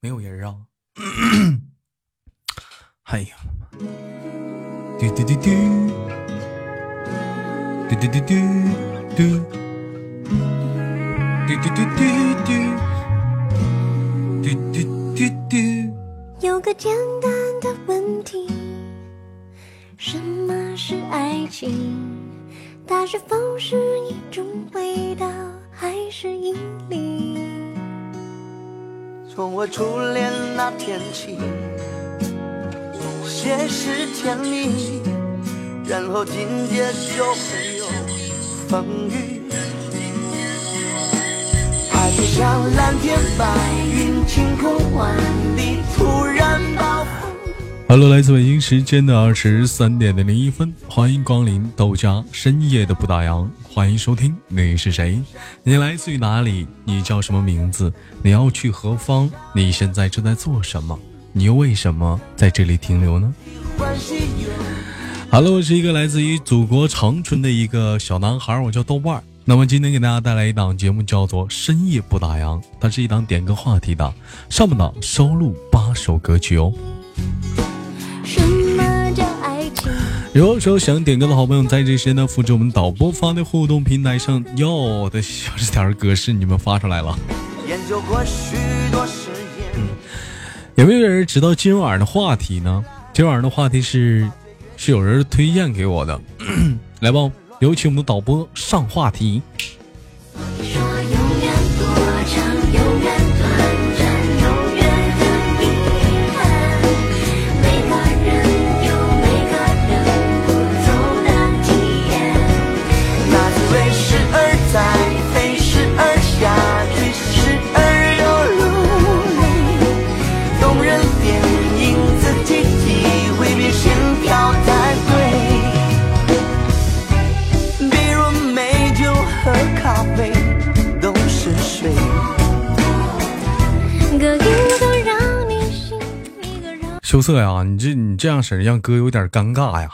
没有人啊。哎呀，嘟嘟嘟嘟，嘟嘟嘟嘟嘟，嘟嘟嘟嘟嘟，嘟嘟嘟嘟。有个简单的问题，什么是爱情？它是否是一种味道，还是引力？从我初恋那天起，先是甜蜜，然后紧接就会有风雨。爱就像蓝天白云，晴空万里，突然暴风。Hello，来自北京时间的二十三点的零一分，欢迎光临豆家深夜的不打烊，欢迎收听。你是谁？你来自于哪里？你叫什么名字？你要去何方？你现在正在做什么？你又为什么在这里停留呢？Hello，我是一个来自于祖国长春的一个小男孩，我叫豆瓣。那么今天给大家带来一档节目，叫做《深夜不打烊》，它是一档点歌话题的，上半档收录八首歌曲哦。如果说想点歌的好朋友，在这时间呢，复制我们导播发的互动平台上要的小纸条格式，你们发出来了。研究过许多实验。有没有人知道今晚的话题呢？今晚的话题是，是有人推荐给我的。来吧，有请我们的导播上话题。哥呀，你这你这样式儿让哥有点尴尬呀。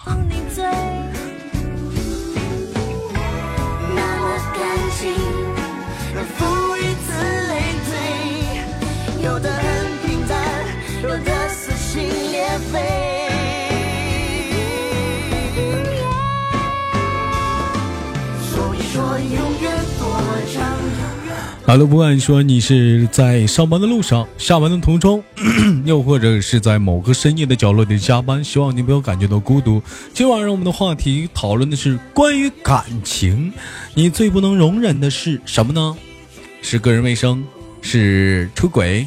好了，不管说你是在上班的路上、下班的途中，又或者是在某个深夜的角落里加班，希望你不要感觉到孤独。今晚上我们的话题讨论的是关于感情，你最不能容忍的是什么呢？是个人卫生，是出轨，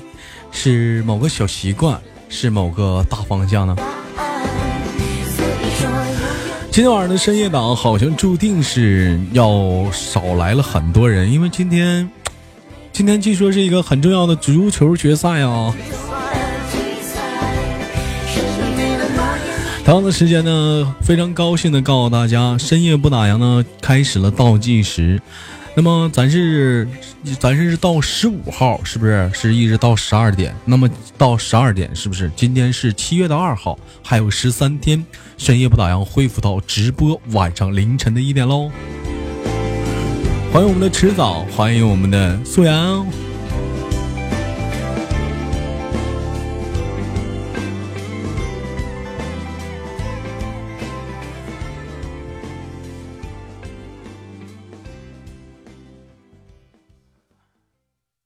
是某个小习惯，是某个大方向呢？今天晚上的深夜档好像注定是要少来了很多人，因为今天，今天据说是一个很重要的足球决赛啊。同样的时间呢，非常高兴的告诉大家，深夜不打烊呢开始了倒计时。那么咱是咱是到十五号，是不是？是一直到十二点。那么到十二点，是不是？今天是七月的二号，还有十三天，深夜不打烊恢复到直播晚上凌晨的一点喽。欢迎我们的迟早，欢迎我们的素阳。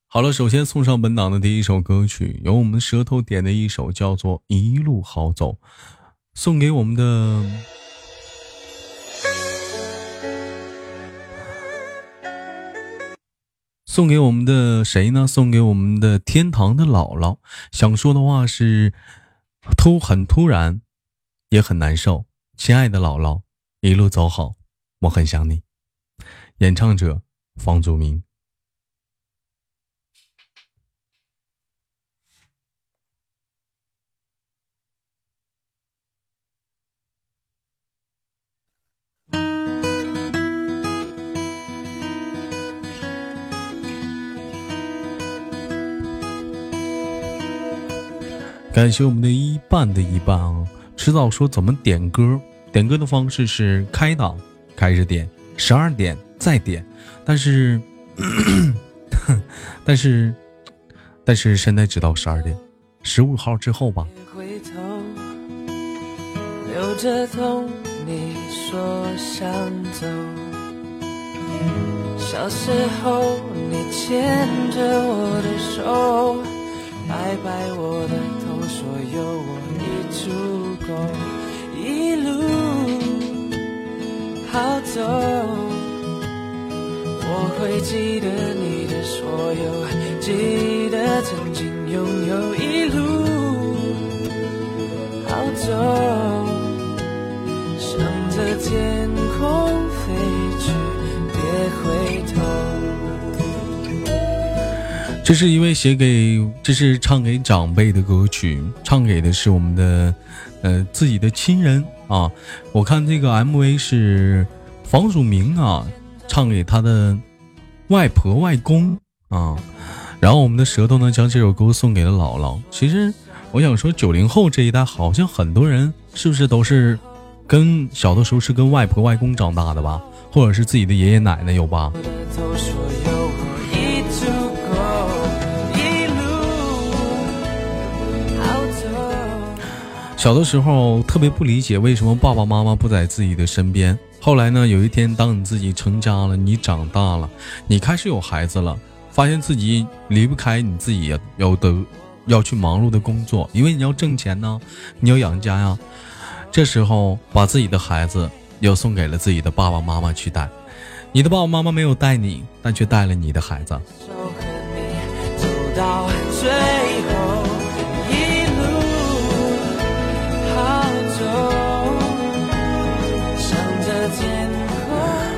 好了，首先送上本档的第一首歌曲，由我们舌头点的一首，叫做《一路好走》，送给我们的送给我们的谁呢？送给我们的天堂的姥姥。想说的话是，突很突然，也很难受。亲爱的姥姥，一路走好，我很想你。演唱者房祖名。感谢我们的一半的一半啊！迟早说怎么点歌？点歌的方式是开档开始点，十二点再点，但是 但是但是现在只到十二点，十五号之后吧。回头，留着痛，你说想走。小时候，你牵着我的手，拜拜我的头，所有我已足够，一路好走。我会记得你的所有，记得曾经拥有，一路好走，向着天空飞去，别回头。这是一位写给，这是唱给长辈的歌曲，唱给的是我们的，呃，自己的亲人啊。我看这个 MV 是房祖名啊，唱给他的外婆外公啊。然后我们的舌头呢，将这首歌送给了姥姥。其实我想说，九零后这一代好像很多人是不是都是跟小的时候是跟外婆外公长大的吧，或者是自己的爷爷奶奶有吧？小的时候特别不理解为什么爸爸妈妈不在自己的身边。后来呢，有一天当你自己成家了，你长大了，你开始有孩子了，发现自己离不开你自己要的要去忙碌的工作，因为你要挣钱呢，你要养家呀。这时候把自己的孩子又送给了自己的爸爸妈妈去带，你的爸爸妈妈没有带你，但却带了你的孩子。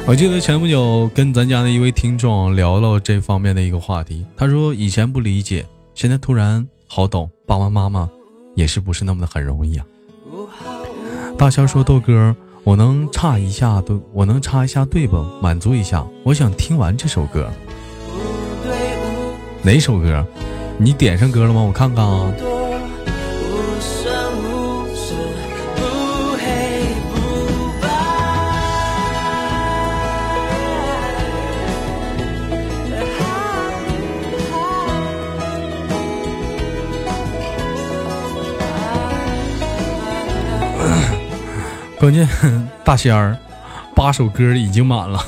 我记得前不久跟咱家的一位听众聊了这方面的一个话题，他说以前不理解，现在突然好懂，爸爸妈妈也是不是那么的很容易啊。大仙说豆哥，我能插一下对，我能插一下对不？满足一下，我想听完这首歌，哪首歌？你点上歌了吗？我看看啊。关键 大仙儿八首歌已经满了。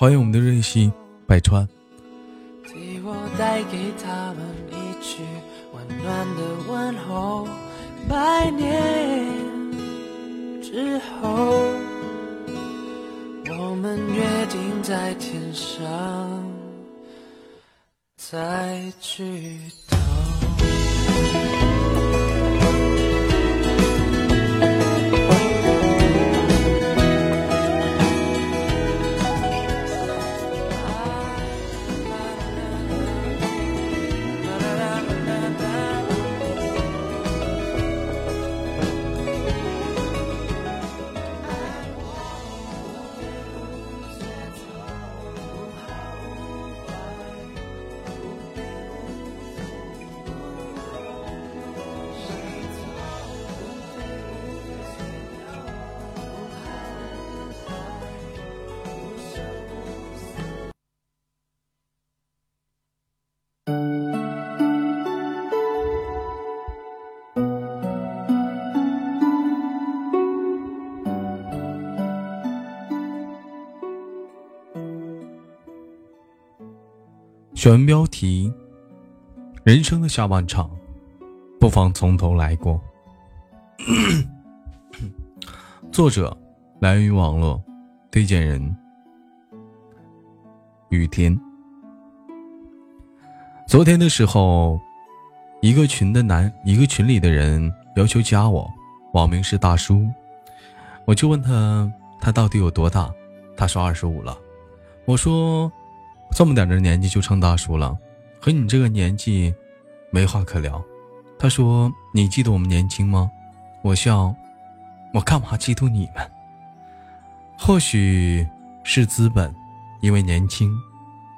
欢迎我们的瑞希百川。替我带给他们一句温暖的问候。百年之后，我们约定在天上再聚选文标题：人生的下半场，不妨从头来过。作者来源于网络，推荐人雨天。昨天的时候，一个群的男，一个群里的人要求加我，网名是大叔，我就问他他到底有多大，他说二十五了，我说这么点的年纪就称大叔了，和你这个年纪没话可聊。他说你记得我们年轻吗？我笑，我干嘛嫉妒你们？或许是资本，因为年轻，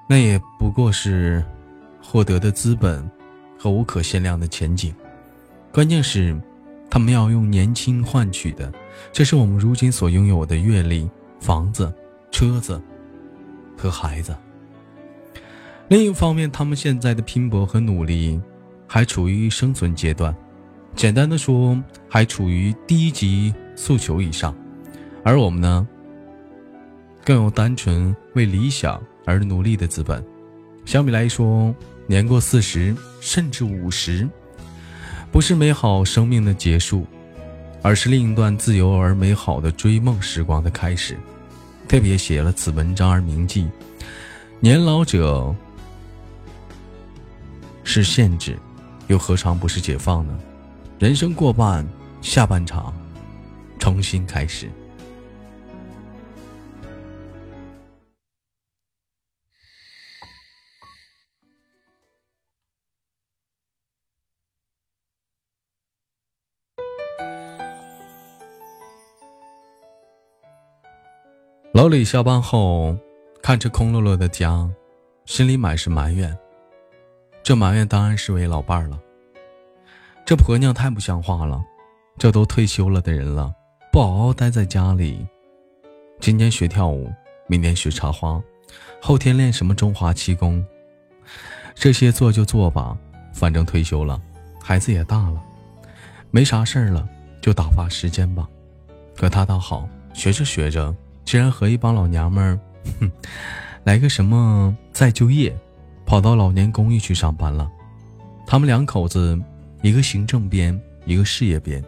那也不过是获得的资本和无可限量的前景。关键是，他们要用年轻换取的，这是我们如今所拥有的阅历、房子、车子和孩子。另一方面，他们现在的拼搏和努力还处于生存阶段，简单的说，还处于低级诉求以上。而我们呢，更有单纯为理想而努力的资本。相比来说，年过四十甚至五十，不是美好生命的结束，而是另一段自由而美好的追梦时光的开始。特别写了此文章而铭记：年老者是限制，又何尝不是解放呢？人生过半，下半场重新开始。老李下班后，看着空落落的家，心里满是埋怨。这埋怨当然是为老伴儿了。这婆娘太不像话了，这都退休了的人了，不好好待在家里。今天学跳舞，明天学插花，后天练什么中华气功。这些做就做吧，反正退休了，孩子也大了，没啥事儿了，就打发时间吧。可他倒好，学着学着。竟然和一帮老娘们儿，哼，来个什么再就业，跑到老年公寓去上班了。他们两口子，一个行政编，一个事业编，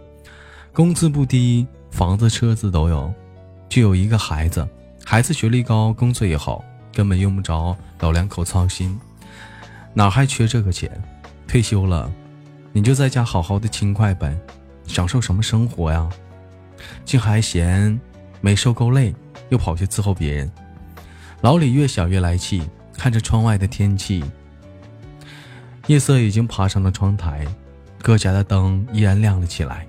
工资不低，房子车子都有，就有一个孩子，孩子学历高，工作也好，根本用不着老两口操心，哪还缺这个钱？退休了，你就在家好好的勤快呗，享受什么生活呀？竟还嫌没受够累。又跑去伺候别人，老李越想越来气，看着窗外的天气，夜色已经爬上了窗台，各家的灯依然亮了起来，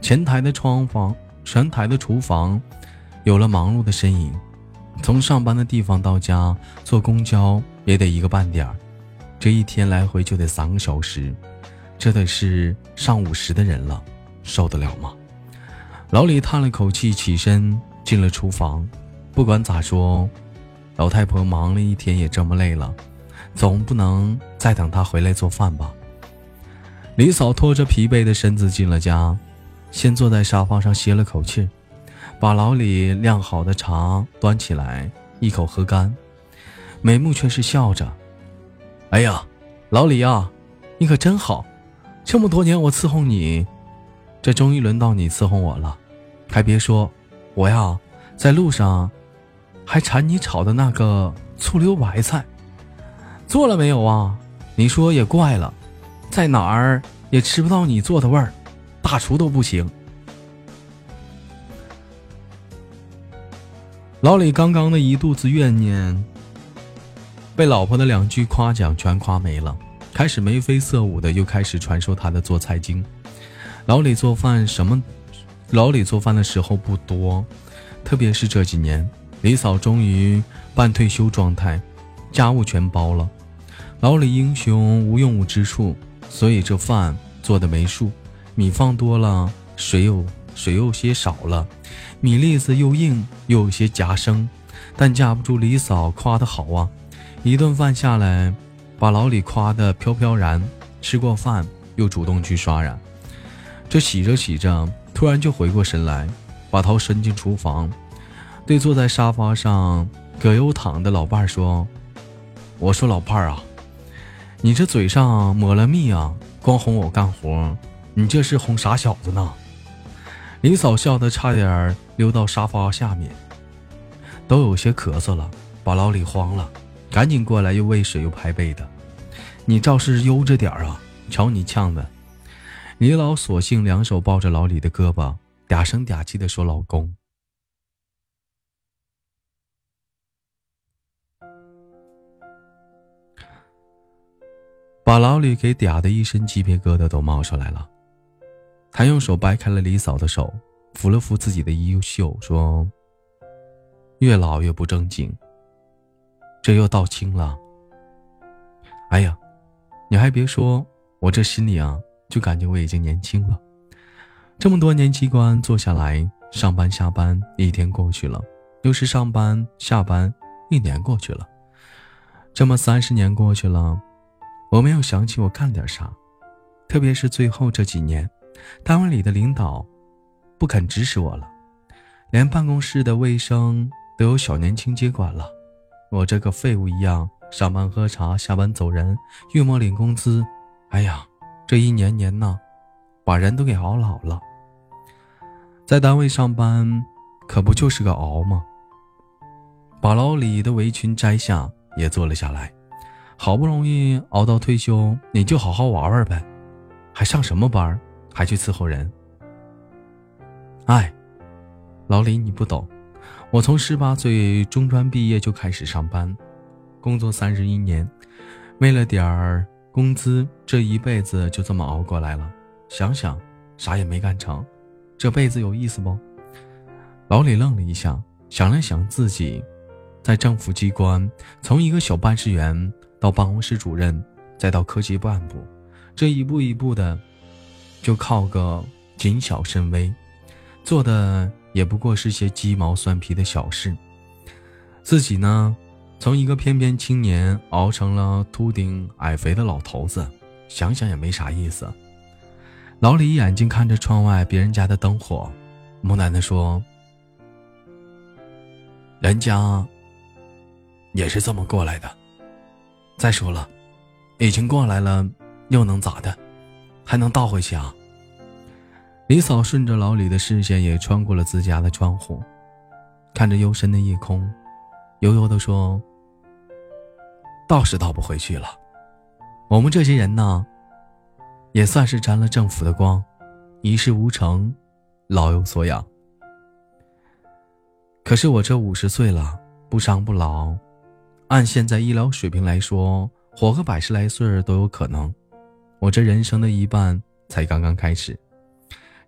前台的窗房，前台的厨房，有了忙碌的身影。从上班的地方到家，坐公交也得一个半点儿，这一天来回就得三个小时，这得是上五十的人了，受得了吗？老李叹了口气，起身。进了厨房，不管咋说，老太婆忙了一天也这么累了，总不能再等她回来做饭吧。李嫂拖着疲惫的身子进了家，先坐在沙发上歇了口气，把老李晾好的茶端起来一口喝干，眉目却是笑着：“哎呀，老李呀，你可真好，这么多年我伺候你，这终于轮到你伺候我了，还别说。”我呀，在路上还馋你炒的那个醋溜白菜，做了没有啊？你说也怪了，在哪儿也吃不到你做的味儿，大厨都不行。老李刚刚的一肚子怨念，被老婆的两句夸奖全夸没了，开始眉飞色舞的又开始传授他的做菜经。老李做饭什么？老李做饭的时候不多，特别是这几年，李嫂终于半退休状态，家务全包了。老李英雄无用武之处，所以这饭做的没数，米放多了，水有水又些少了，米粒子又硬又有些夹生，但架不住李嫂夸的好啊！一顿饭下来，把老李夸的飘飘然。吃过饭又主动去刷牙，这洗着洗着。突然就回过神来，把头伸进厨房，对坐在沙发上葛优躺的老伴儿说：“我说老伴儿啊，你这嘴上抹了蜜啊，光哄我干活，你这是哄傻小子呢？”李嫂笑得差点儿溜到沙发下面，都有些咳嗽了，把老李慌了，赶紧过来又喂水又拍背的。你倒是悠着点儿啊！瞧你呛的。李老索性两手抱着老李的胳膊，嗲声嗲气的说：“老公。”把老李给嗲的一身鸡皮疙瘩都冒出来了。他用手掰开了李嫂的手，扶了扶自己的衣袖，说：“越老越不正经，这又道轻了。”哎呀，你还别说，我这心里啊，就感觉我已经年轻了。这么多年机关做下来，上班下班，一天过去了，又是上班下班，一年过去了，这么三十年过去了。我没有想起我干点啥，特别是最后这几年，单位里的领导不肯指使我了，连办公室的卫生都有小年轻接管了。我这个废物一样，上班喝茶，下班走人，月末领工资。哎呀，这一年年呢，把人都给熬老了。在单位上班，可不就是个熬吗？把老李的围裙摘下，也坐了下来。好不容易熬到退休，你就好好玩玩呗，还上什么班？还去伺候人？哎，老李，你不懂，我从十八岁中专毕业就开始上班，工作三十一年，为了点儿工资，这一辈子就这么熬过来了。想想，啥也没干成，这辈子有意思不？老李愣了一下，想了想自己，在政府机关从一个小办事员。到办公室主任，再到科级干部，这一步一步的，就靠个谨小慎微，做的也不过是些鸡毛蒜皮的小事。自己呢，从一个翩翩青年熬成了秃顶矮肥的老头子，想想也没啥意思。老李眼睛看着窗外别人家的灯火，木楠的说：“人家也是这么过来的。”再说了，已经过来了，又能咋的？还能倒回去啊？李嫂顺着老李的视线也穿过了自家的窗户，看着幽深的夜空，悠悠的说：“倒是倒不回去了。我们这些人呢，也算是沾了政府的光，一事无成，老有所养。可是我这五十岁了，不伤不老。”按现在医疗水平来说，活个百十来岁都有可能。我这人生的一半才刚刚开始，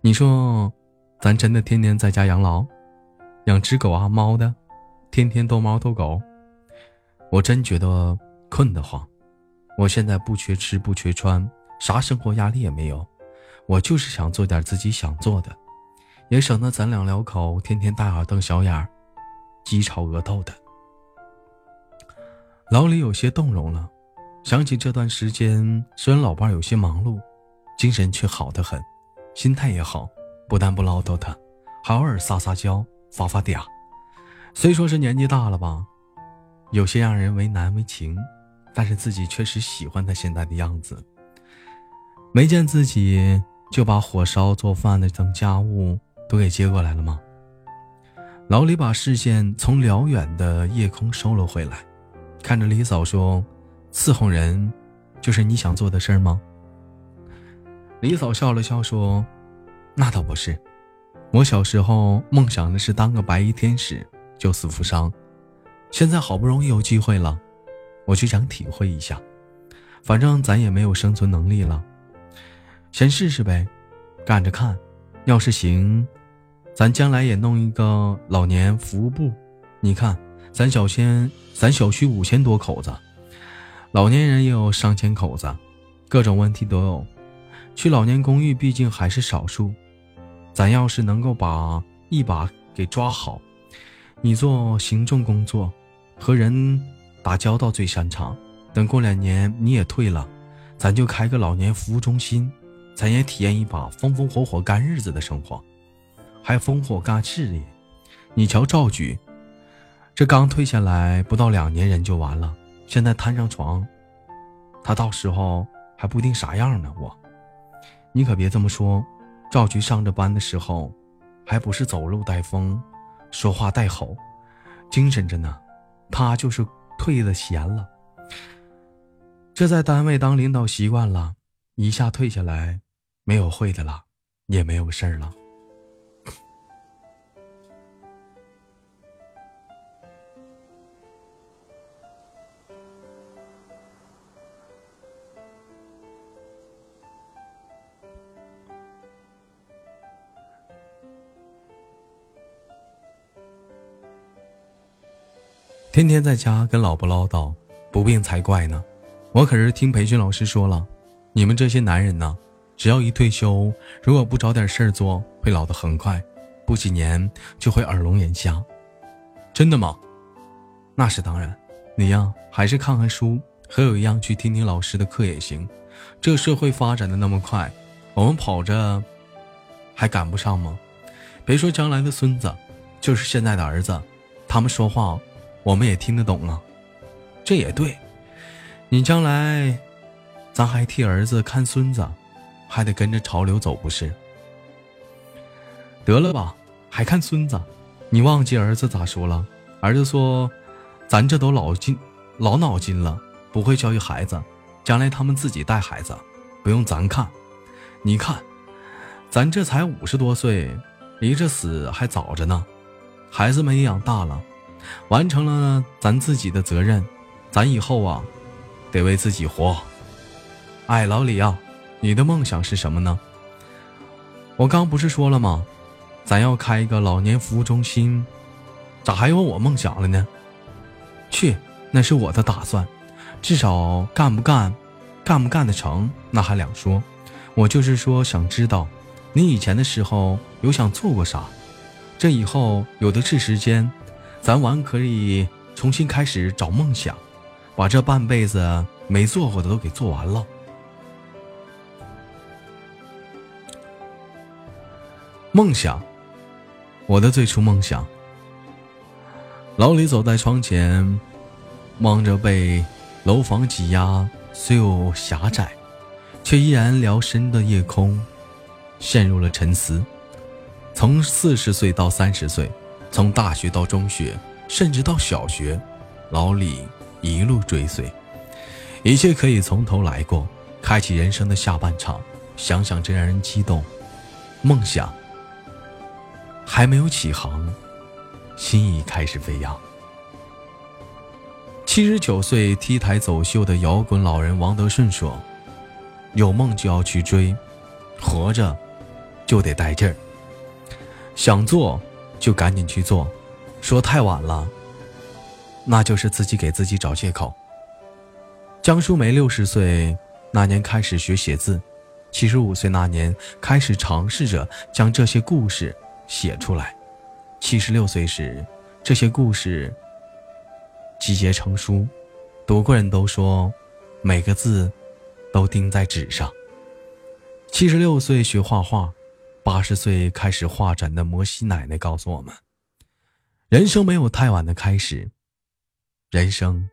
你说，咱真的天天在家养老，养只狗啊猫的，天天逗猫逗狗，我真觉得困得慌。我现在不缺吃不缺穿，啥生活压力也没有，我就是想做点自己想做的，也省得咱两两口天天大眼瞪小眼，鸡吵鹅斗的。老李有些动容了，想起这段时间，虽然老伴有些忙碌，精神却好得很，心态也好，不但不唠叨他，还偶尔撒撒娇、发发嗲。虽说是年纪大了吧，有些让人为难为情，但是自己确实喜欢他现在的样子。没见自己就把火烧、做饭的等家务都给接过来了吗？老李把视线从辽远的夜空收了回来。看着李嫂说：“伺候人，就是你想做的事儿吗？”李嫂笑了笑说：“那倒不是，我小时候梦想的是当个白衣天使，救死扶伤。现在好不容易有机会了，我就想体会一下。反正咱也没有生存能力了，先试试呗，干着看。要是行，咱将来也弄一个老年服务部。你看。”咱小区，咱小区五千多口子，老年人也有上千口子，各种问题都有。去老年公寓毕竟还是少数，咱要是能够把一把给抓好，你做行政工作，和人打交道最擅长。等过两年你也退了，咱就开个老年服务中心，咱也体验一把风风火火干日子的生活，还烽火干事业。你瞧赵局。这刚退下来不到两年，人就完了。现在摊上床，他到时候还不定啥样呢。我，你可别这么说。赵局上着班的时候，还不是走路带风，说话带吼，精神着呢。他就是退了闲了。这在单位当领导习惯了，一下退下来，没有会的了，也没有事儿了。天天在家跟老婆唠叨，不病才怪呢。我可是听培训老师说了，你们这些男人呢，只要一退休，如果不找点事儿做，会老得很快，不几年就会耳聋眼瞎。真的吗？那是当然。你呀，还是看看书，和我一样去听听老师的课也行。这社会发展的那么快，我们跑着还赶不上吗？别说将来的孙子，就是现在的儿子，他们说话。我们也听得懂啊，这也对。你将来，咱还替儿子看孙子，还得跟着潮流走，不是？得了吧，还看孙子？你忘记儿子咋说了？儿子说：“咱这都老筋老脑筋了，不会教育孩子，将来他们自己带孩子，不用咱看。你看，咱这才五十多岁，离这死还早着呢，孩子们也养大了。”完成了咱自己的责任，咱以后啊，得为自己活。哎，老李啊，你的梦想是什么呢？我刚不是说了吗？咱要开一个老年服务中心，咋还有我梦想了呢？去，那是我的打算，至少干不干，干不干得成，那还两说。我就是说，想知道你以前的时候有想做过啥，这以后有的是时间。咱完可以重新开始找梦想，把这半辈子没做过的都给做完了。梦想，我的最初梦想。老李走在窗前，望着被楼房挤压，虽有狭窄，却依然辽深的夜空，陷入了沉思。从四十岁到三十岁。从大学到中学，甚至到小学，老李一路追随，一切可以从头来过，开启人生的下半场。想想真让人激动。梦想还没有起航，心已开始飞扬。七十九岁 T 台走秀的摇滚老人王德顺说：“有梦就要去追，活着就得带劲儿，想做。”就赶紧去做，说太晚了，那就是自己给自己找借口。江淑梅六十岁那年开始学写字，七十五岁那年开始尝试着将这些故事写出来，七十六岁时，这些故事集结成书，读过人都说，每个字都钉在纸上。七十六岁学画画。八十岁开始画展的摩西奶奶告诉我们：人生没有太晚的开始，人生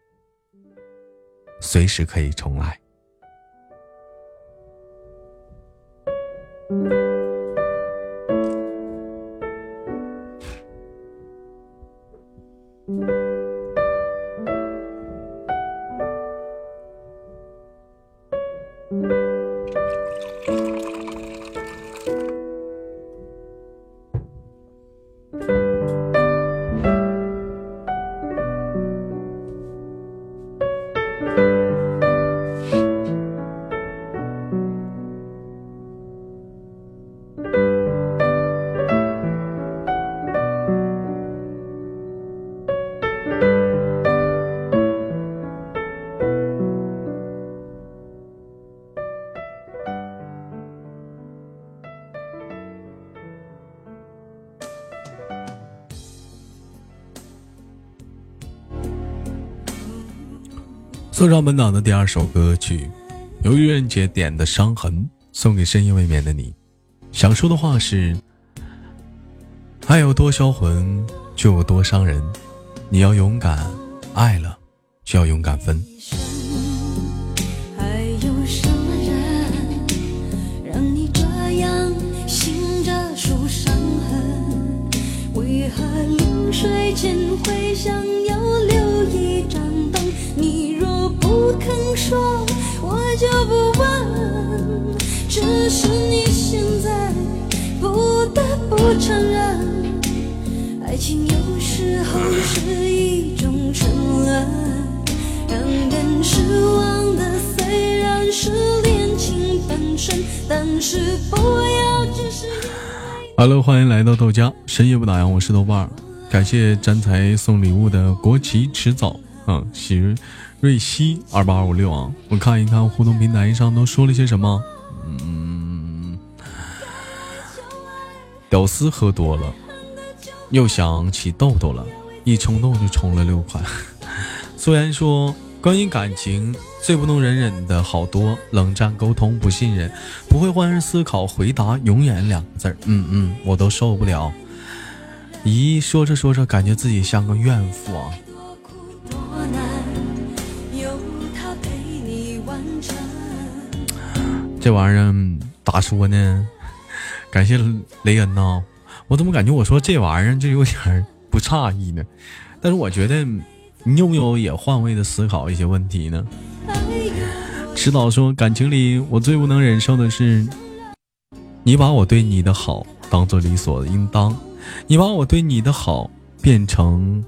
随时可以重来。送上本档的第二首歌曲，由愚人姐点的《伤痕》，送给深夜未眠的你。想说的话是：爱有多销魂，就有多伤人。你要勇敢，爱了就要勇敢分。是不要只是因为。Hello，欢迎来到豆家，深夜不打烊，我是豆瓣儿，感谢詹才送礼物的国旗迟早，嗯，喜瑞希二八二五六啊，我看一看互动平台上都说了些什么，嗯，屌丝喝多了，又想起豆豆了，一冲动就充了六块。虽然说关于感情最不能忍忍的好多，冷战、沟通、不信任，不会换位思考，回答永远两个字儿，嗯嗯，我都受不了。咦，说着说着，感觉自己像个怨妇啊。这玩意儿咋说呢？感谢雷恩呐，我怎么感觉我说这玩意儿就有点儿不诧异呢？但是我觉得你有没有也换位的思考一些问题呢？迟早说，感情里我最不能忍受的是，你把我对你的好当做理所应当，你把我对你的好变成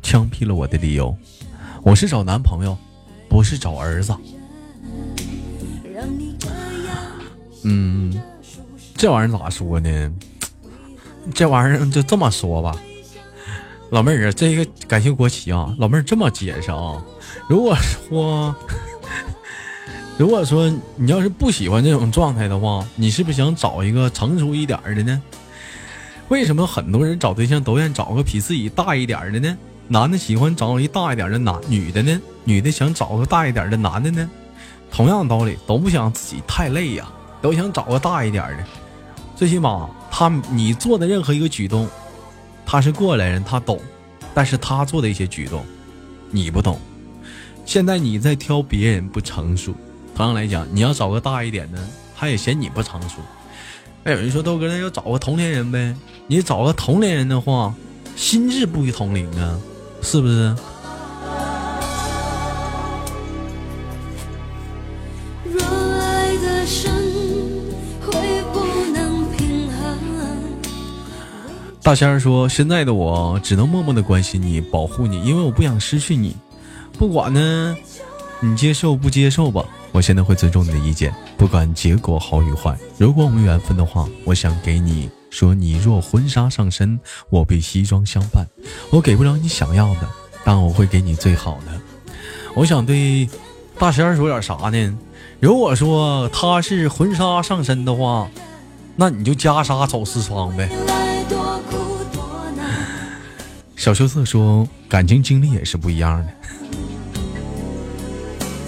枪毙了我的理由。我是找男朋友，不是找儿子。嗯，这玩意儿咋说呢？这玩意儿就这么说吧，老妹儿啊，这个感谢国旗啊，老妹儿这么解释啊，如果说，如果说你要是不喜欢这种状态的话，你是不是想找一个成熟一点的呢？为什么很多人找对象都愿找个比自己大一点的呢？男的喜欢找一大一点的男，女的呢？女的想找个大一点的男的呢？同样道理，都不想自己太累呀、都想找个大一点的。最起码他你做的任何一个举动，他是过来人，他懂，但是他做的一些举动，你不懂。现在你在挑别人不成熟，同样来讲，你要找个大一点的，他也嫌你不成熟。那有人说豆哥，那要找个同龄人呗？你找个同龄人的话，心智不同龄啊，是不是？大仙儿说：“现在的我只能默默的关心你，保护你，因为我不想失去你。不管呢，你接受不接受吧，我现在会尊重你的意见，不管结果好与坏。如果我们缘分的话，我想给你说：你若婚纱上身，我必西装相伴。我给不了你想要的，但我会给你最好的。我想对大仙儿说点啥呢？如果说他是婚纱上身的话，那你就袈裟走四方呗。”小羞涩说：“感情经历也是不一样的，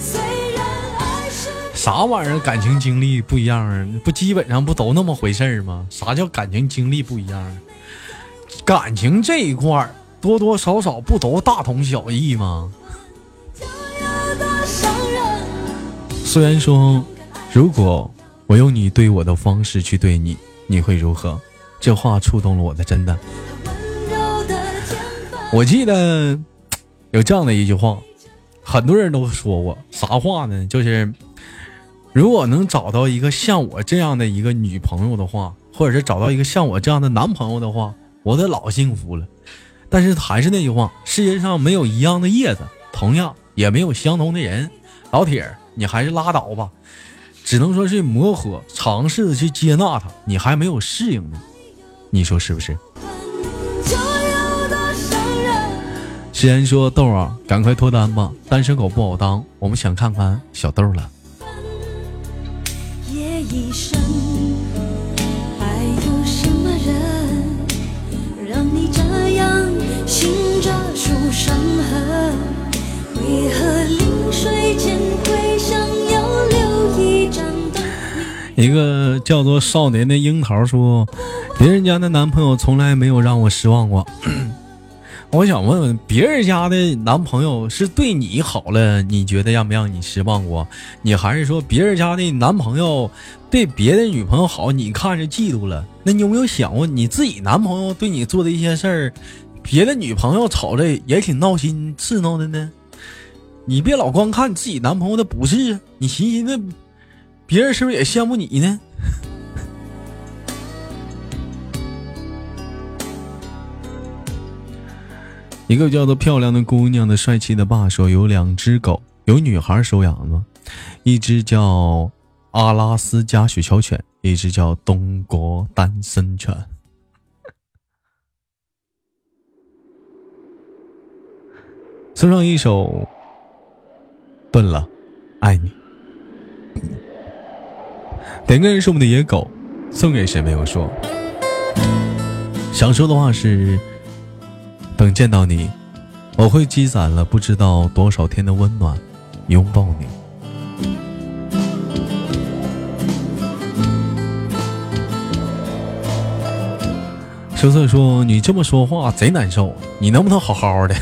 虽然爱是啥玩意儿？感情经历不一样啊？不基本上不都那么回事儿吗？啥叫感情经历不一样啊？感情这一块儿多多少少不都大同小异吗？虽然说，如果我用你对我的方式去对你，你会如何？这话触动了我的，真的。我记得有这样的一句话，很多人都说过，啥话呢？就是如果能找到一个像我这样的一个女朋友的话，或者是找到一个像我这样的男朋友的话，我得老幸福了。但是还是那句话，世界上没有一样的叶子，同样也没有相同的人。老铁，你还是拉倒吧，只能说是磨合，尝试的去接纳他，你还没有适应呢。你说是不是？诗言说：“豆儿啊，赶快脱单吧，单身狗不好当。我们想看看小豆了。？”一个叫做少年的樱桃说：“别人家的男朋友从来没有让我失望过。我想问问，别人家的男朋友是对你好了，你觉得让不让你失望过？你还是说别人家的男朋友对别的女朋友好，你看着嫉妒了？那你有没有想过你自己男朋友对你做的一些事儿，别的女朋友瞅着也挺闹心刺挠的呢？你别老光看自己男朋友的不是，你寻寻那别人是不是也羡慕你呢？一个叫做漂亮的姑娘的帅气的爸说，有两只狗，有女孩收养了，一只叫阿拉斯加雪橇犬，一只叫东国单身犬。送上一首《笨了，爱你》。点歌人是我们的野狗，送给谁没有说？想说的话是：等见到你，我会积攒了不知道多少天的温暖，拥抱你。秋色说：“你这么说话贼难受，你能不能好好的？”，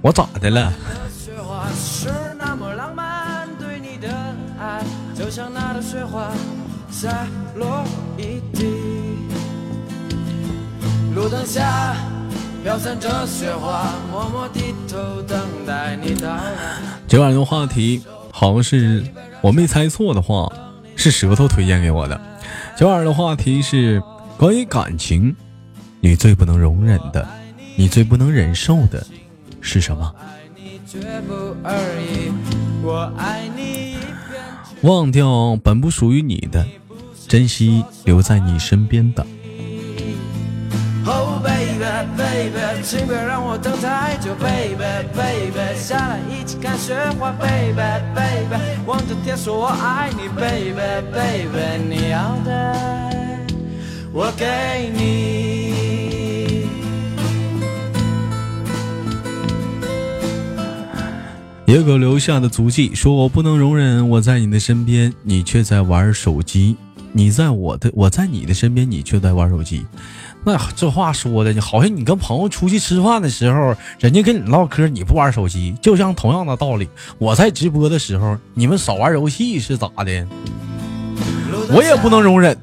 我咋的了？洒落一地。路灯下飘散着雪花，默默低头等待你到来。今晚的话题好像是我没猜错的话，是舌头推荐给我的。今晚的话题是关于感情，你最不能容忍的，你最不能忍受的是什么？忘掉本不属于你的，珍惜留在你身边的。Oh baby baby，请别让我等太久，baby baby，下来一起看雪花，baby baby，望着天说我爱你，baby baby，你要的我给你。野狗留下的足迹说：“我不能容忍我在你的身边，你却在玩手机；你在我的，我在你的身边，你却在玩手机。”那这话说的，好像你跟朋友出去吃饭的时候，人家跟你唠嗑，你不玩手机，就像同样的道理。我在直播的时候，你们少玩游戏是咋的？我也不能容忍。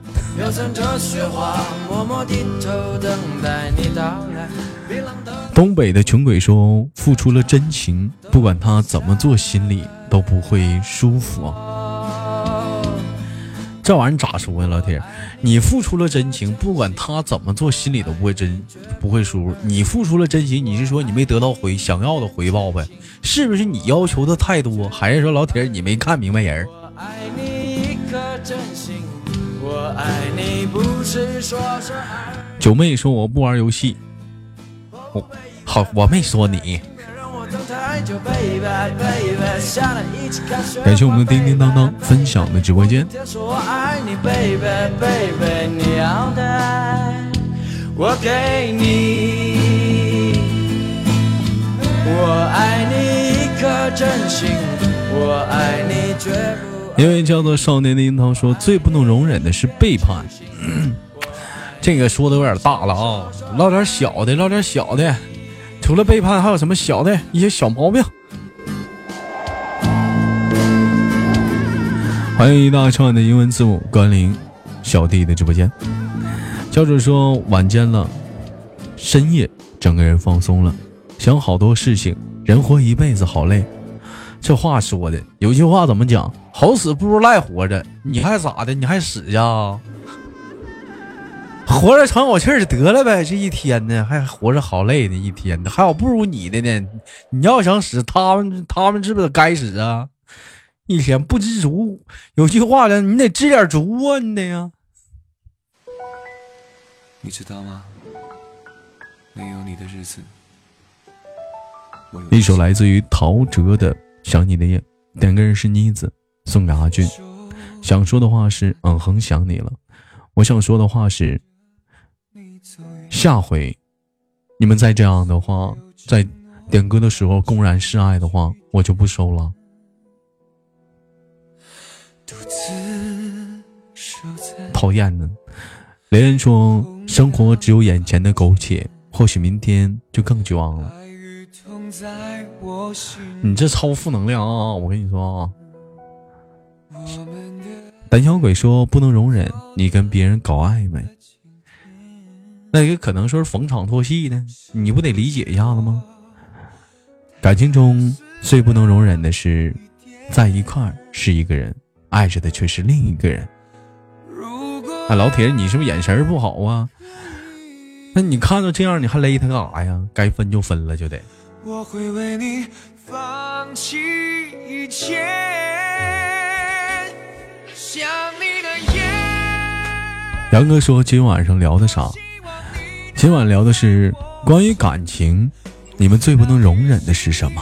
东北的穷鬼说：“付出了真情，不管他怎么做，心里都不会舒服。”这玩意儿咋说呀，老铁？你付出了真情，不管他怎么做，心里都不会真不会舒服。你付出了真情，你是说你没得到回想要的回报呗？是不是你要求的太多，还是说老铁你没看明白人？我爱你一颗真心，我爱你不是说说。九妹说我不玩游戏，我好我没说你。感谢我们的叮叮当当分享的直播间。天说我爱你，baby baby，你要的我给你，我爱你一颗真心，我爱你绝不。一位叫做少年的樱桃说：“最不能容忍的是背叛。这个说的有点大了啊，唠点小的，唠点小的。除了背叛，还有什么小的一些小毛病？欢迎一大串的英文字母关临小弟的直播间。教主说晚间了，深夜整个人放松了，想好多事情。人活一辈子好累，这话说的，有句话怎么讲？好死不如赖活着，你还咋的？你还死去啊？活着喘口气儿得了呗，这一天呢，还活着好累呢，一天呢，还有不如你的呢。你要想死，他们他们是不是该死啊？一天不知足，有句话呢，你得知点足啊，你得呀。你知道吗？没有你的日子，一首来自于陶喆的《想你的夜》，点歌人是妮子，送给阿俊。想说的话是，嗯哼，想你了。我想说的话是，下回你们再这样的话，在点歌的时候公然示爱的话，我就不收了。讨厌呢。雷恩说：“生活只有眼前的苟且，或许明天就更绝望了。”你这超负能量啊！我跟你说啊，胆小鬼说不能容忍你跟别人搞暧昧，那也可能说是逢场作戏呢，你不得理解一下子吗？感情中最不能容忍的是，在一块是一个人，爱着的却是另一个人。如果哎，老铁，你是不是眼神不好啊？那你看到这样，你还勒他干啥呀？该分就分了，就得。我会为你放弃一切。想你的，杨哥说今晚上聊的啥？今晚聊的是关于感情，你们最不能容忍的是什么？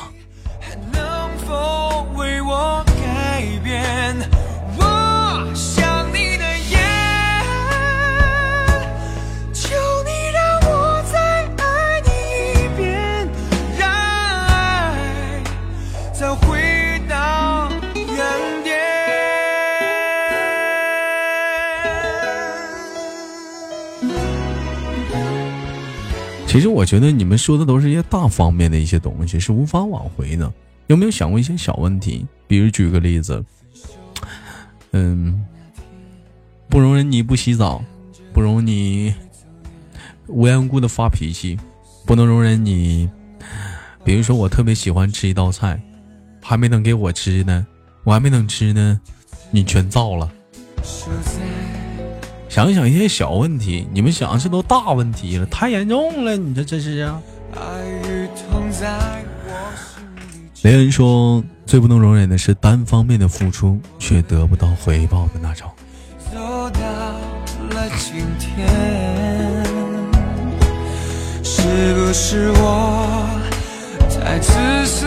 其实我觉得你们说的都是一些大方面的一些东西，是无法挽回的。有没有想过一些小问题？比如举个例子，嗯，不容忍你不洗澡，不容你无缘无故的发脾气，不能容忍你，比如说我特别喜欢吃一道菜，还没等给我吃呢，我还没等吃呢，你全造了。想一想一些小问题，你们想这都大问题了，太严重了，你这这是啊？爱与痛在我心里。雷恩说，最不能容忍的是单方面的付出却得不到回报的那种。走到了今天，是不是我太自私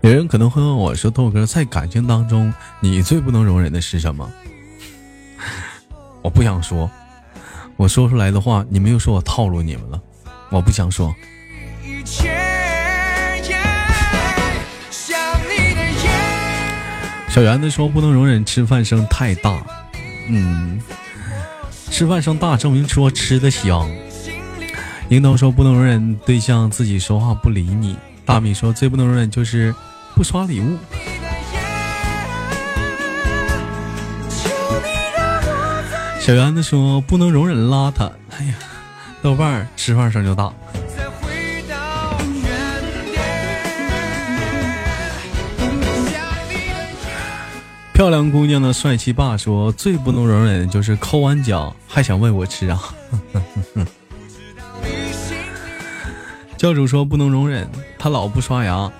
有人可能会问我说：“豆哥，在感情当中，你最不能容忍的是什么？” 我不想说，我说出来的话，你们又说我套路你们了，我不想说。小圆子说不能容忍吃饭声太大，嗯，吃饭声大证明说吃的香。樱桃说不能容忍对象自己说话不理你。大米说最不能容忍就是不刷礼物。小圆子说不能容忍邋遢。哎呀，豆瓣儿吃饭声就大。漂亮姑娘的帅气爸说最不能容忍就是抠完脚还想喂我吃啊。教主说不能容忍他老不刷牙，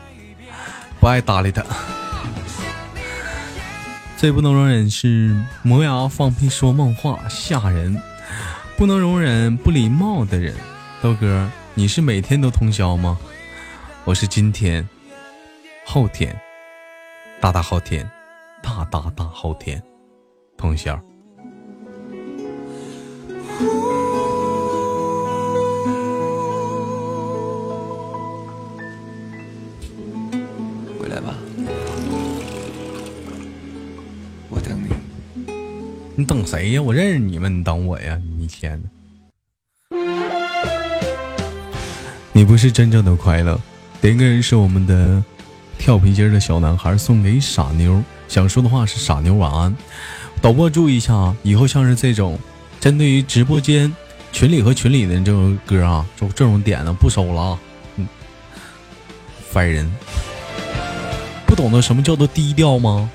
不爱搭理他。最不能容忍是磨牙放屁说梦话，吓人。不能容忍不礼貌的人。豆哥，你是每天都通宵吗？我是今天、后天、大大后天、大大大后天通宵。你等谁呀？我认识你们，你等我呀！你一天的，你不是真正的快乐。点歌人是我们的跳皮筋的小男孩，送给傻妞。想说的话是傻妞晚安。导播注意一下啊，以后像是这种针对于直播间群里和群里的这种歌啊，就这种点呢不收了啊。嗯，烦人，不懂得什么叫做低调吗？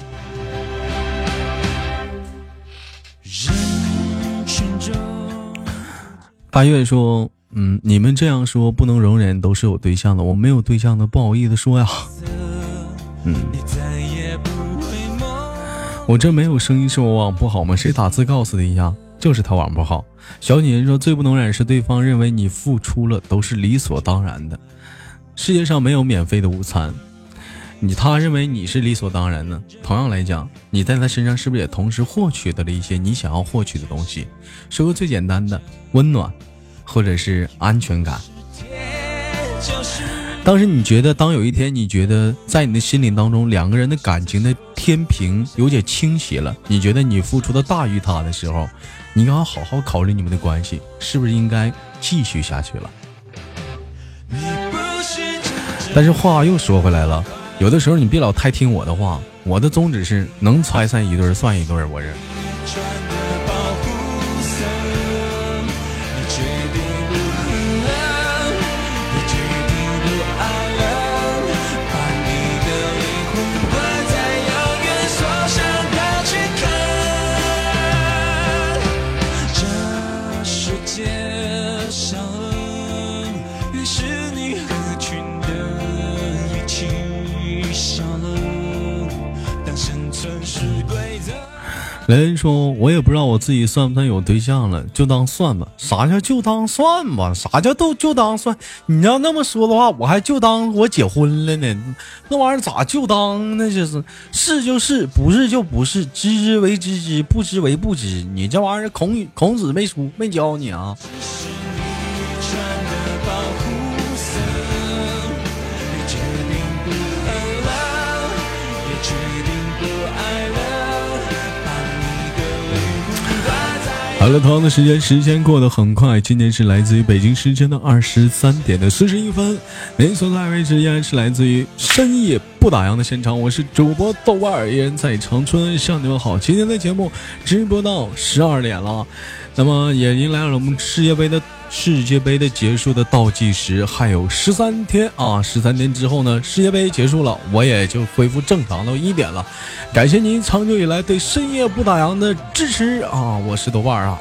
大月说：“嗯，你们这样说不能容忍，都是有对象的，我没有对象的，不好意思说呀。嗯，我这没有声音，是我网不好吗？谁打字告诉他一下，就是他网不好。小女人说最不能忍是对方认为你付出了都是理所当然的，世界上没有免费的午餐。你他认为你是理所当然的，同样来讲，你在他身上是不是也同时获取到了一些你想要获取的东西？说个最简单的，温暖，或者是安全感。当时你觉得，当有一天你觉得在你的心灵当中，两个人的感情的天平有点倾斜了，你觉得你付出的大于他的时候，你应该好好考虑你们的关系是不是应该继续下去了。但是话又说回来了，有的时候你别老太听我的话，我的宗旨是能拆散一对儿算一对儿，我是。雷雷说：“我也不知道我自己算不算有对象了，就当算吧。啥叫就当算吧？啥叫都就当算？你要那么说的话，我还就当我结婚了呢。那玩意儿咋就当呢？就是是就是，不是就不是，知之为知之，不知为不知。你这玩意儿孔孔子没出没教你啊？好了，同样的时间，时间过得很快。今天是来自于北京时间的二十三点的四十一分。您所在位置依然是来自于深夜不打烊的现场，我是主播豆瓣儿，依然在长春向你们好。今天的节目直播到十二点了，那么也迎来了我们世界杯的世界杯的结束的倒计时，还有十三天啊！十三天之后呢，世界杯结束了，我也就恢复正常到一点了。感谢您长久以来对深夜不打烊的支持啊！我是豆瓣啊。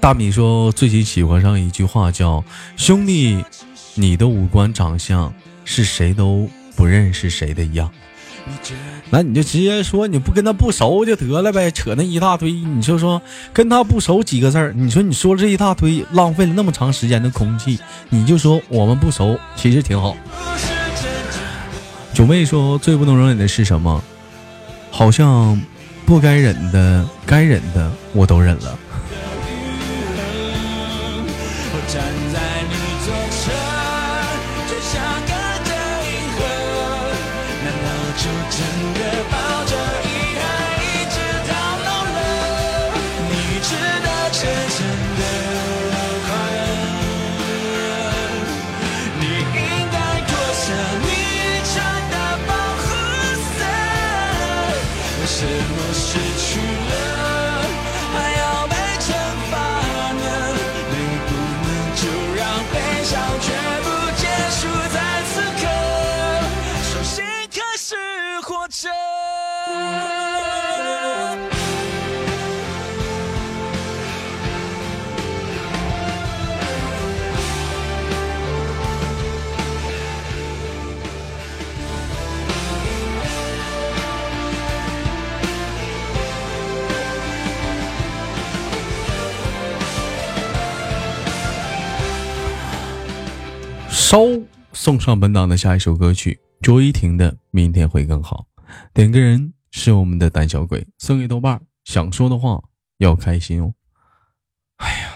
大米说最近喜欢上一句话叫“兄弟，你的五官长相是谁都不认识谁的一样”，那你就直接说你不跟他不熟就得了呗，扯那一大堆，你就说跟他不熟几个字儿，你说你说这一大堆，浪费了那么长时间的空气，你就说我们不熟，其实挺好。九妹说最不能容忍的是什么？好像不该忍的，该忍的我都忍了。站在你左侧，却像隔着银河，难道就真的稍送上本档的下一首歌曲，卓依婷的《明天会更好》。点歌人是我们的胆小鬼，送给豆瓣。想说的话要开心哦。哎呀，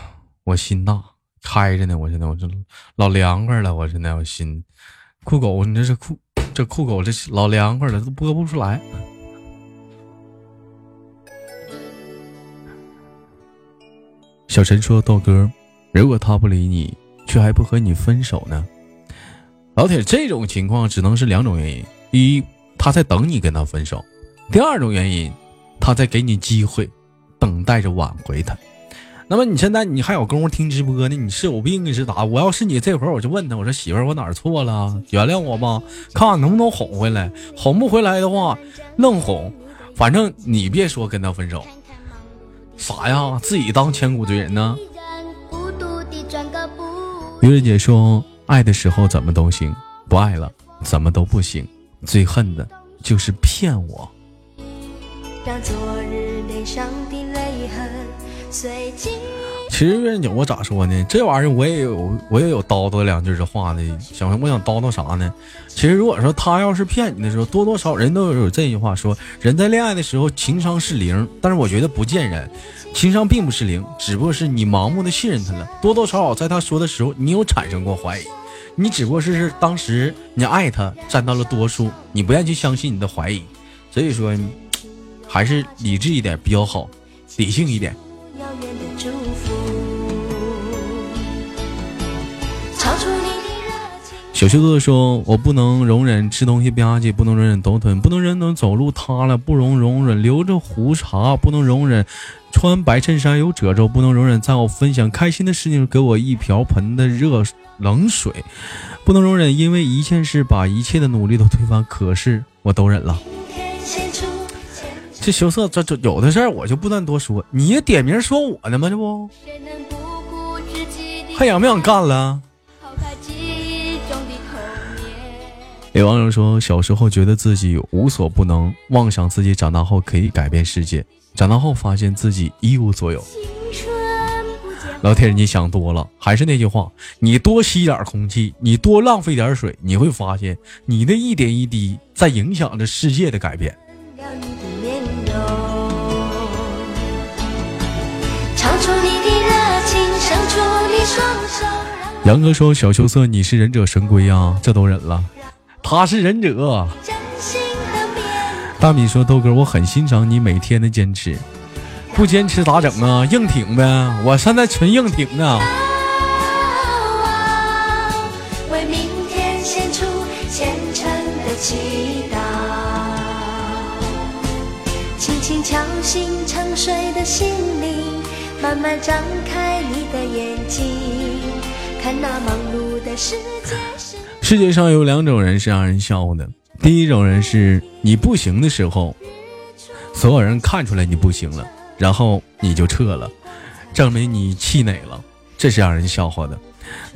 我心大，开着呢，我现在我这老凉快了，我现在我心。酷狗，你这是酷，这酷狗这老凉快了，都播不出来。小陈说：“豆哥，如果他不理你，却还不和你分手呢？”老铁，这种情况只能是两种原因：第一，他在等你跟他分手；第二种原因，他在给你机会，等待着挽回他。那么你现在你还有功夫听直播呢？你是有病是咋？我要是你这会儿我就问他，我说媳妇儿，我哪儿错了？原谅我吧，看看能不能哄回来。哄不回来的话，愣哄，反正你别说跟他分手。啥呀？自己当千古罪人呢？愚人姐说：“爱的时候怎么都行，不爱了怎么都不行。最恨的就是骗我。让昨日脸上的泪痕随。”其实愚人姐，我咋说呢？这玩意儿我也有，我也有叨叨两句这话的。想我想叨叨啥呢？其实如果说他要是骗你的时候，多多少少人都有这句话说：人在恋爱的时候情商是零，但是我觉得不见人，情商并不是零，只不过是你盲目的信任他了。多多少少在他说的时候，你有产生过怀疑。你只不过是当时你爱他占到了多数，你不愿意去相信你的怀疑，所以说还是理智一点比较好，理性一点。小秀子说：“我不能容忍吃东西吧唧，不能容忍抖腿，不能忍能走路塌了，不容容忍留着胡茬，不能容忍穿白衬衫有褶皱，不能容忍在我分享开心的事情给我一瓢盆的热冷水，不能容忍因为一件事把一切的努力都推翻。可是我都忍了。这羞涩，这这有的事儿我就不断多说，你也点名说我呢吗？这不还想不想干了？”有网友说，小时候觉得自己无所不能，妄想自己长大后可以改变世界，长大后发现自己一无所有。老铁，你想多了，还是那句话，你多吸点空气，你多浪费点水，你会发现你的一点一滴在影响着世界的改变。杨哥说：“小羞涩，你是忍者神龟呀，这都忍了。他是忍者。大米说：“豆哥，我很欣赏你每天的坚持，不坚持咋整啊？硬挺呗，我现在纯硬挺呢。为明天献出虔诚的祈祷。轻轻敲醒沉睡的心灵，慢慢张开你的眼睛，看那忙碌的世界是。世界上有两种人是让人笑话的，第一种人是你不行的时候，所有人看出来你不行了，然后你就撤了，证明你气馁了，这是让人笑话的。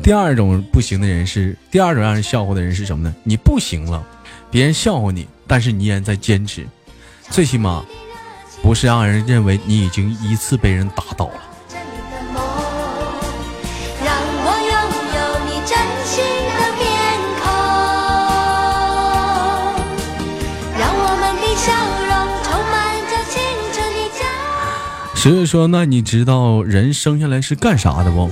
第二种不行的人是，第二种让人笑话的人是什么呢？你不行了，别人笑话你，但是你依然在坚持，最起码不是让人认为你已经一次被人打倒了。所以说，那你知道人生下来是干啥的不？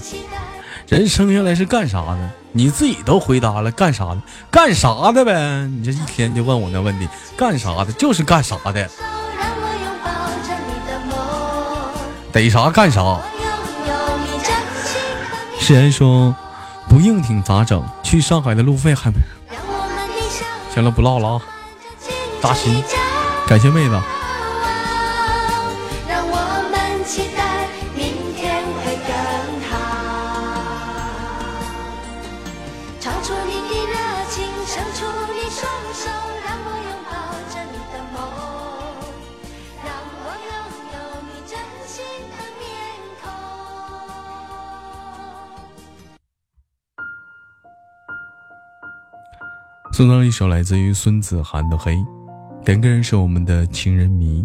人生下来是干啥的？你自己都回答了，干啥的？干啥的呗？你这一天就问我那问题，干啥的？就是干啥的，手让我拥抱着你的梦，逮啥干啥。世人说，不硬挺咋整？去上海的路费还行了，不唠了啊！青扎心。感谢妹子。送上一首来自于孙子涵的《黑》，点歌人是我们的情人迷，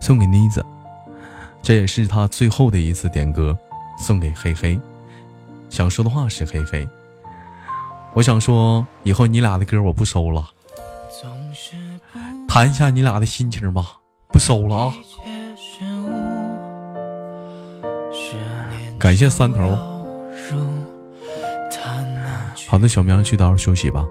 送给妮子，这也是他最后的一次点歌，送给黑黑。想说的话是黑黑，我想说以后你俩的歌我不收了，谈一下你俩的心情吧，不收了啊！感谢三头。好的，小喵去到休息吧。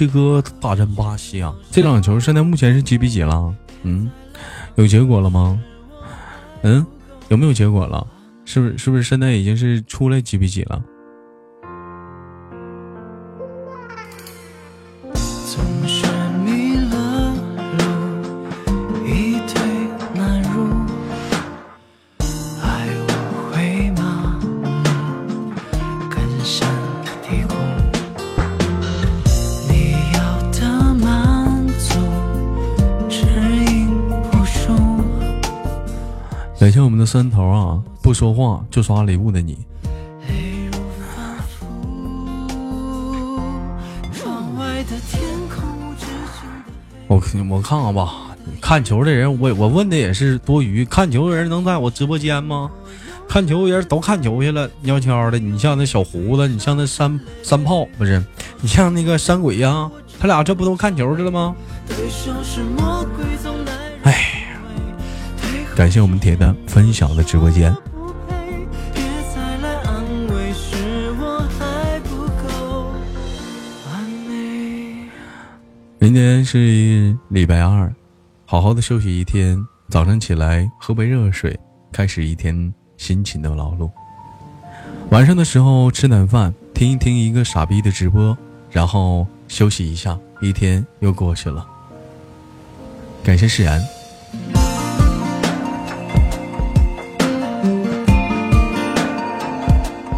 西哥大战巴西啊！这场球现在目前是几比几了？嗯，有结果了吗？嗯，有没有结果了？是不是？是不是现在已经是出来几比几了？说话就刷礼物的你，我我看看吧，看球的人，我我问的也是多余。看球的人能在我直播间吗？看球的人都看球去了，悄悄的。你像那小胡子，你像那三三炮，不是？你像那个山鬼呀、他俩这不都看球去了吗？哎，感谢我们铁蛋分享的直播间。明天是礼拜二，好好的休息一天，早上起来喝杯热水，开始一天辛勤的劳碌。晚上的时候吃点饭，听一听一个傻逼的直播，然后休息一下，一天又过去了。感谢释然。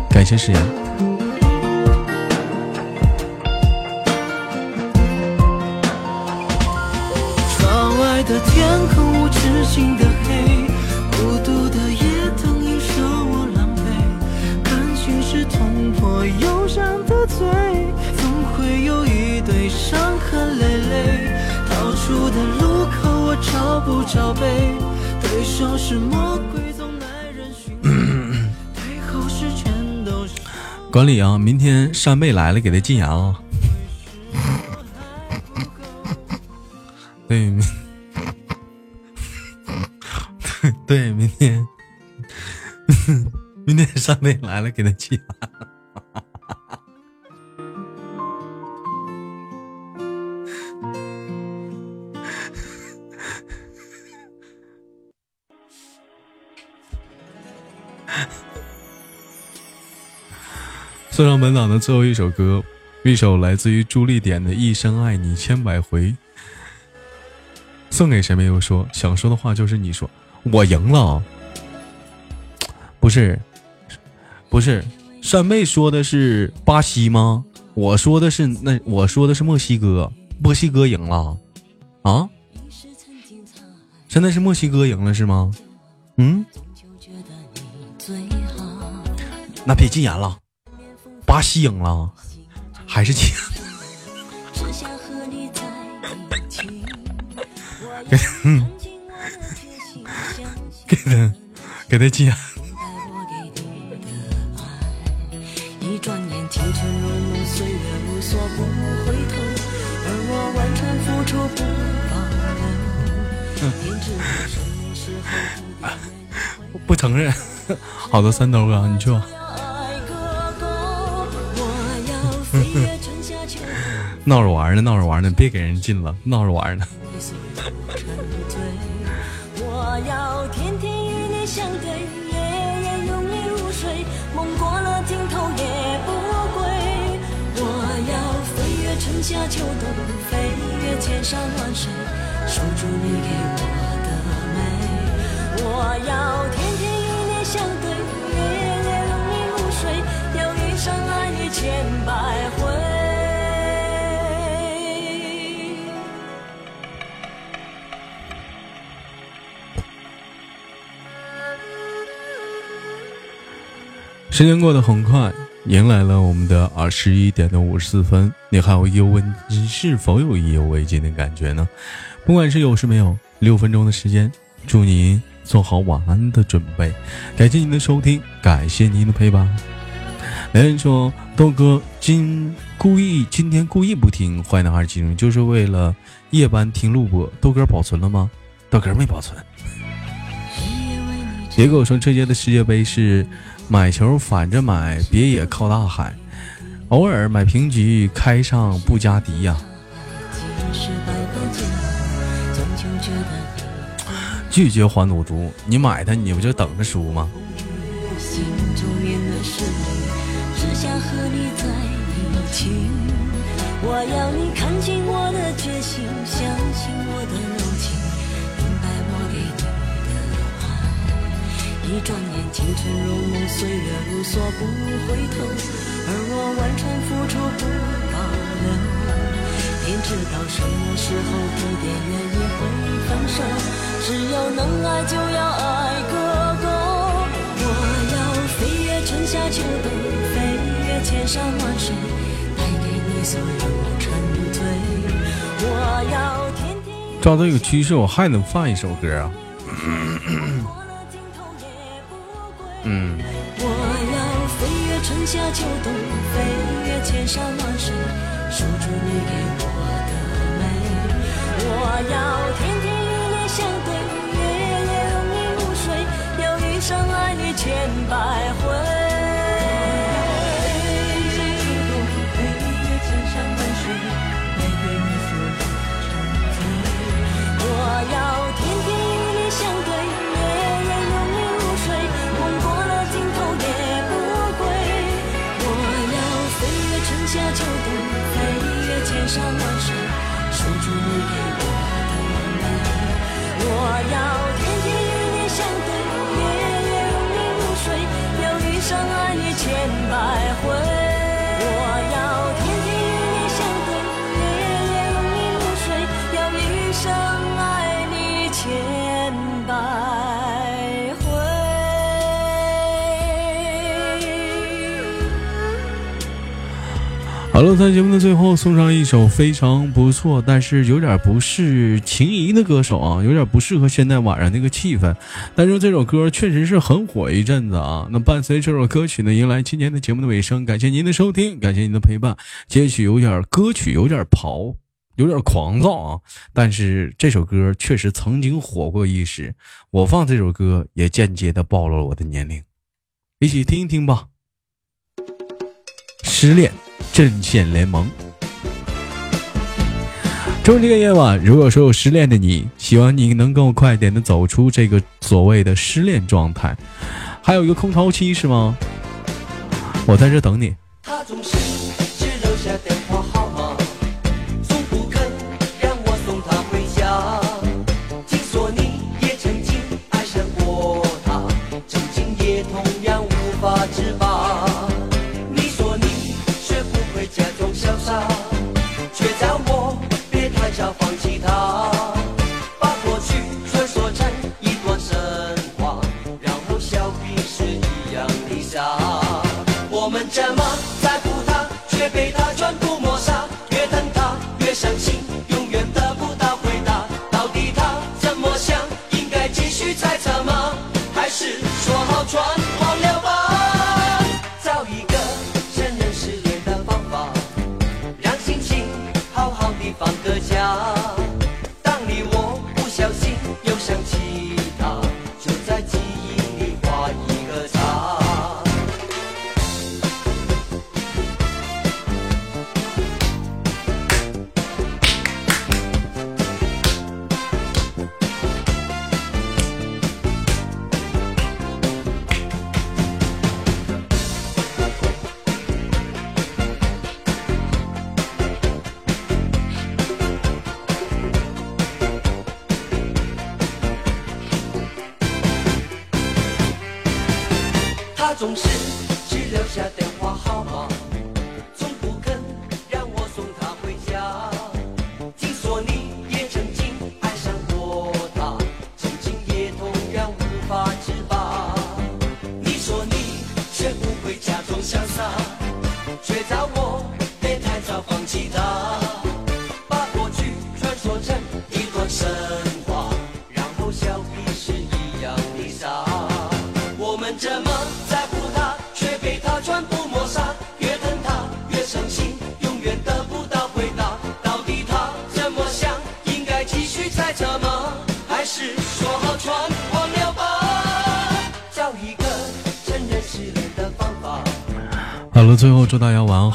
感谢释然。心的黑，孤独的夜灯映射我狼狈。感情是捅破忧伤的嘴，总会有一堆伤痕累累。逃出的路口我找不着北，对手是魔鬼，总耐人寻味。背后是全都是。管理啊，明天扇贝来了，给他禁言啊。对，对，明天，明天山妹来了，给她禁言。送上本档的最后一首歌，一首来自于朱丽点的《一生爱你千百回》，送给谁没有说？想说的话就是你说，我赢了，不是，不是，扇贝说的是巴西吗？我说的是那，我说的是墨西哥，墨西哥赢了，啊？现在是墨西哥赢了是吗？嗯，那别禁言了。巴西赢了，还是禁嗯，给他给他禁言。一转眼，青春如梦，岁月无所不承认。好的，三头哥，你去吧。闹着玩呢，闹着玩呢，别给人进了，闹着玩呢。相对，夜夜拥你入睡，梦过了尽头也不归。我要飞越春夏秋冬，飞越千山万水，守住你给我的美。我要天天与你相对，夜夜拥你入睡，要一生爱你千百回。时间过得很快，迎来了我们的二十一点的五十四分。你还有意犹未，你是否有意犹未尽的感觉呢？不管是有是没有，六分钟的时间，祝您做好晚安的准备。感谢您的收听，感谢您的陪伴。有人说豆哥今故意今天故意不听坏男孩记录，就是为了夜班听录播。豆哥保存了吗？豆哥没保存。别跟我说这届的世界杯是买球反着买，别野靠大海，偶尔买平局开上布加迪呀、是百般煎熬，终究觉得拒绝还赌注，你买它你不就等着输吗？心中面的是你，只想和你在一起。我要你看清我的决心，相信我的一转眼，青春如梦，岁月无所不回头，而我完全付出不保留。天知道什么时候地点原因会分手，只要能爱就要爱个够。我要飞越春夏秋冬，飞越千山万水，带给你所有沉醉。我要天天。照这个趋势，我还能放一首歌啊。嗯，我要飞越春夏秋冬，飞越千山万水，守住你给我的美。我要天天与你相对，夜夜拥你入睡，要一生爱你千百回。飞越千山万水，带给你所有沉醉。我要飞越千在节目的最后送上一首非常不错，但是有点不是情谊的歌手啊，有点不适合现在晚上那个气氛。但是这首歌确实是很火一阵子啊。那伴随这首歌曲呢，迎来今天的节目的尾声，感谢您的收听，感谢您的陪伴。接曲有点歌曲有点跑，有点狂躁啊，但是这首歌确实曾经火过一时。我放这首歌也间接的暴露了我的年龄，一起听一听吧。失恋。阵线联盟。周这个夜晚，如果说有失恋的你，希望你能够快点的走出这个所谓的失恋状态。还有一个空巢期是吗？我在这等你。他总是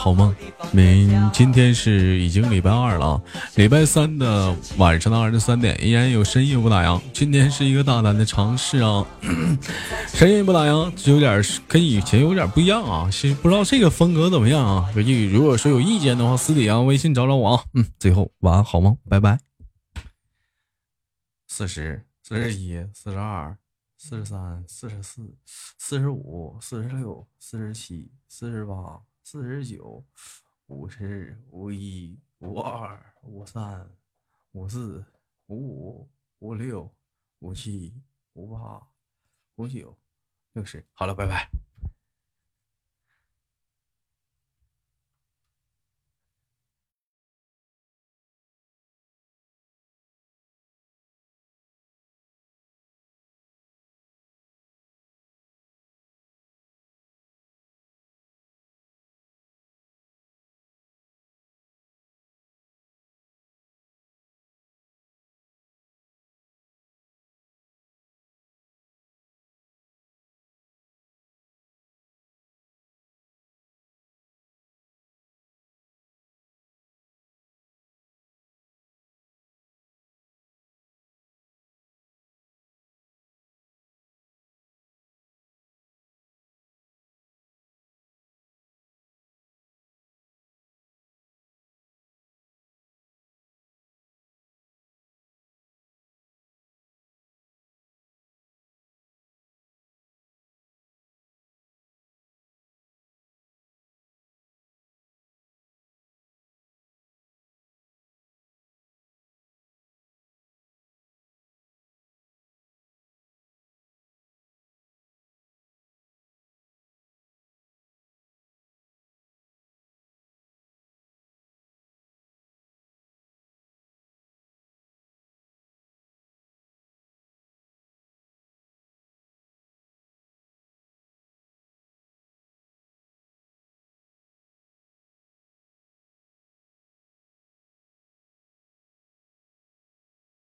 好梦。明今天是已经礼拜二了，礼拜三的晚上的二十三点依然有深夜不打烊。今天是一个大胆的尝试啊，深夜不打烊有点跟以前有点不一样啊，是不知道这个风格怎么样啊？有如果说有意见的话，私底下微信找找我啊。嗯，最后晚安好梦，拜拜。四十四十一、四十二、四十三、四十四、四十五、四十六、四十七、四十八、四十九、五十、五一、五二、五三、五四、五五、五六、五七、五八、五九、六十。好了，拜拜。